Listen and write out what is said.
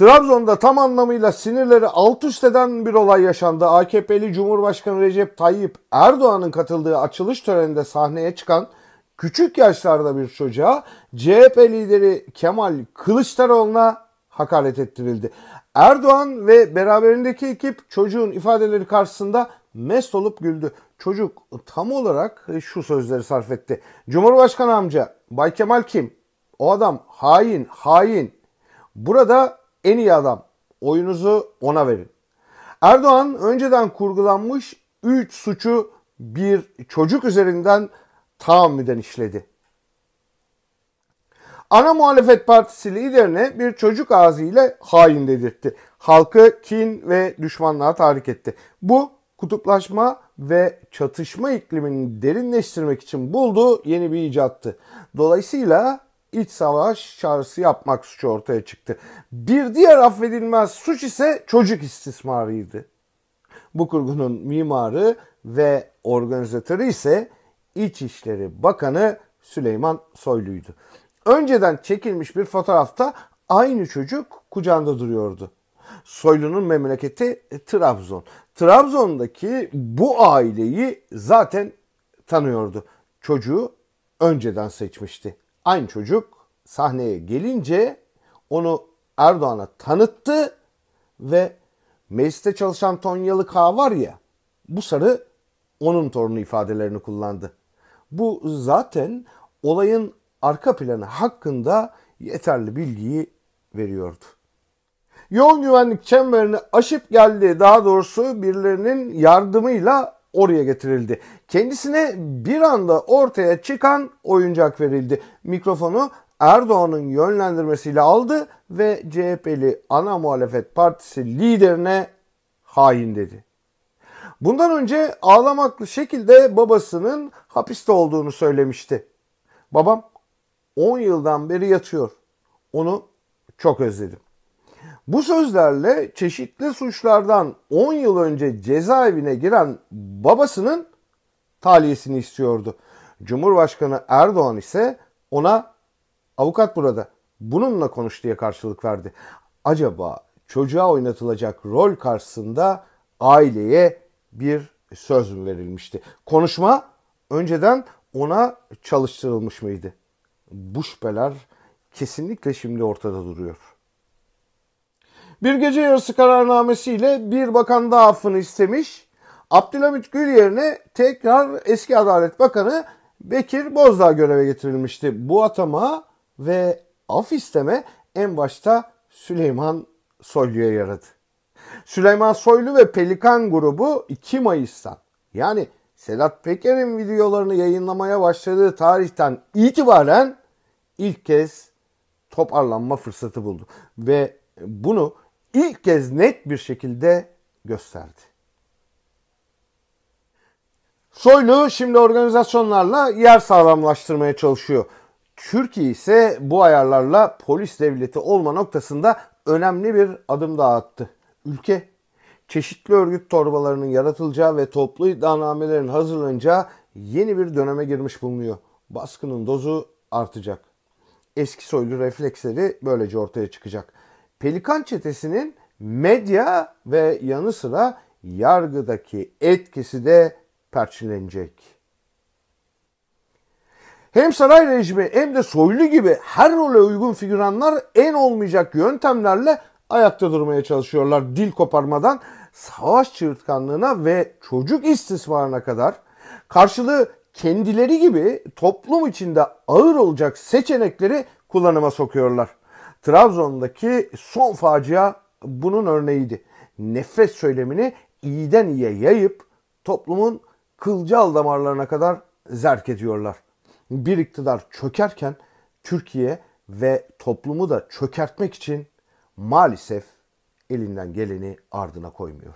Trabzon'da tam anlamıyla sinirleri alt üst eden bir olay yaşandı. AKP'li Cumhurbaşkanı Recep Tayyip Erdoğan'ın katıldığı açılış töreninde sahneye çıkan küçük yaşlarda bir çocuğa CHP lideri Kemal Kılıçdaroğlu'na hakaret ettirildi. Erdoğan ve beraberindeki ekip çocuğun ifadeleri karşısında mest olup güldü. Çocuk tam olarak şu sözleri sarf etti. Cumhurbaşkanı amca Bay Kemal kim? O adam hain, hain. Burada en iyi adam. Oyunuzu ona verin. Erdoğan önceden kurgulanmış 3 suçu bir çocuk üzerinden tahammüden işledi. Ana muhalefet partisi liderine bir çocuk ağzıyla hain dedirtti. Halkı kin ve düşmanlığa tahrik etti. Bu kutuplaşma ve çatışma iklimini derinleştirmek için bulduğu yeni bir icattı. Dolayısıyla iç savaş çağrısı yapmak suçu ortaya çıktı. Bir diğer affedilmez suç ise çocuk istismarıydı. Bu kurgunun mimarı ve organizatörü ise İçişleri Bakanı Süleyman Soylu'ydu. Önceden çekilmiş bir fotoğrafta aynı çocuk kucağında duruyordu. Soylu'nun memleketi Trabzon. Trabzon'daki bu aileyi zaten tanıyordu. Çocuğu önceden seçmişti. Aynı çocuk sahneye gelince onu Erdoğan'a tanıttı ve mecliste çalışan Tonyalı K var ya bu sarı onun torunu ifadelerini kullandı. Bu zaten olayın arka planı hakkında yeterli bilgiyi veriyordu. Yoğun güvenlik çemberini aşıp geldi. Daha doğrusu birilerinin yardımıyla oraya getirildi. Kendisine bir anda ortaya çıkan oyuncak verildi. Mikrofonu Erdoğan'ın yönlendirmesiyle aldı ve CHP'li ana muhalefet partisi liderine hain dedi. Bundan önce ağlamaklı şekilde babasının hapiste olduğunu söylemişti. Babam 10 yıldan beri yatıyor. Onu çok özledim. Bu sözlerle çeşitli suçlardan 10 yıl önce cezaevine giren babasının taliyesini istiyordu. Cumhurbaşkanı Erdoğan ise ona avukat burada bununla konuş diye karşılık verdi. Acaba çocuğa oynatılacak rol karşısında aileye bir söz mü verilmişti? Konuşma önceden ona çalıştırılmış mıydı? Bu şüpheler kesinlikle şimdi ortada duruyor. Bir gece yarısı kararnamesiyle bir bakan daha affını istemiş. Abdülhamit Gül yerine tekrar eski Adalet Bakanı Bekir Bozdağ göreve getirilmişti. Bu atama ve af isteme en başta Süleyman Soylu'ya yaradı. Süleyman Soylu ve Pelikan grubu 2 Mayıs'tan yani Sedat Peker'in videolarını yayınlamaya başladığı tarihten itibaren ilk kez toparlanma fırsatı buldu. Ve bunu ilk kez net bir şekilde gösterdi. Soylu şimdi organizasyonlarla yer sağlamlaştırmaya çalışıyor. Türkiye ise bu ayarlarla polis devleti olma noktasında önemli bir adım daha attı. Ülke çeşitli örgüt torbalarının yaratılacağı ve toplu iddianamelerin hazırlanacağı yeni bir döneme girmiş bulunuyor. Baskının dozu artacak. Eski soylu refleksleri böylece ortaya çıkacak. Pelikan çetesinin medya ve yanı sıra yargıdaki etkisi de perçinlenecek. Hem saray rejimi hem de soylu gibi her role uygun figüranlar en olmayacak yöntemlerle ayakta durmaya çalışıyorlar. Dil koparmadan savaş çığırtkanlığına ve çocuk istismarına kadar karşılığı kendileri gibi toplum içinde ağır olacak seçenekleri kullanıma sokuyorlar. Trabzon'daki son facia bunun örneğiydi. Nefret söylemini iyiden iyiye yayıp toplumun kılcal damarlarına kadar zerk ediyorlar. Bir iktidar çökerken Türkiye ve toplumu da çökertmek için maalesef elinden geleni ardına koymuyor.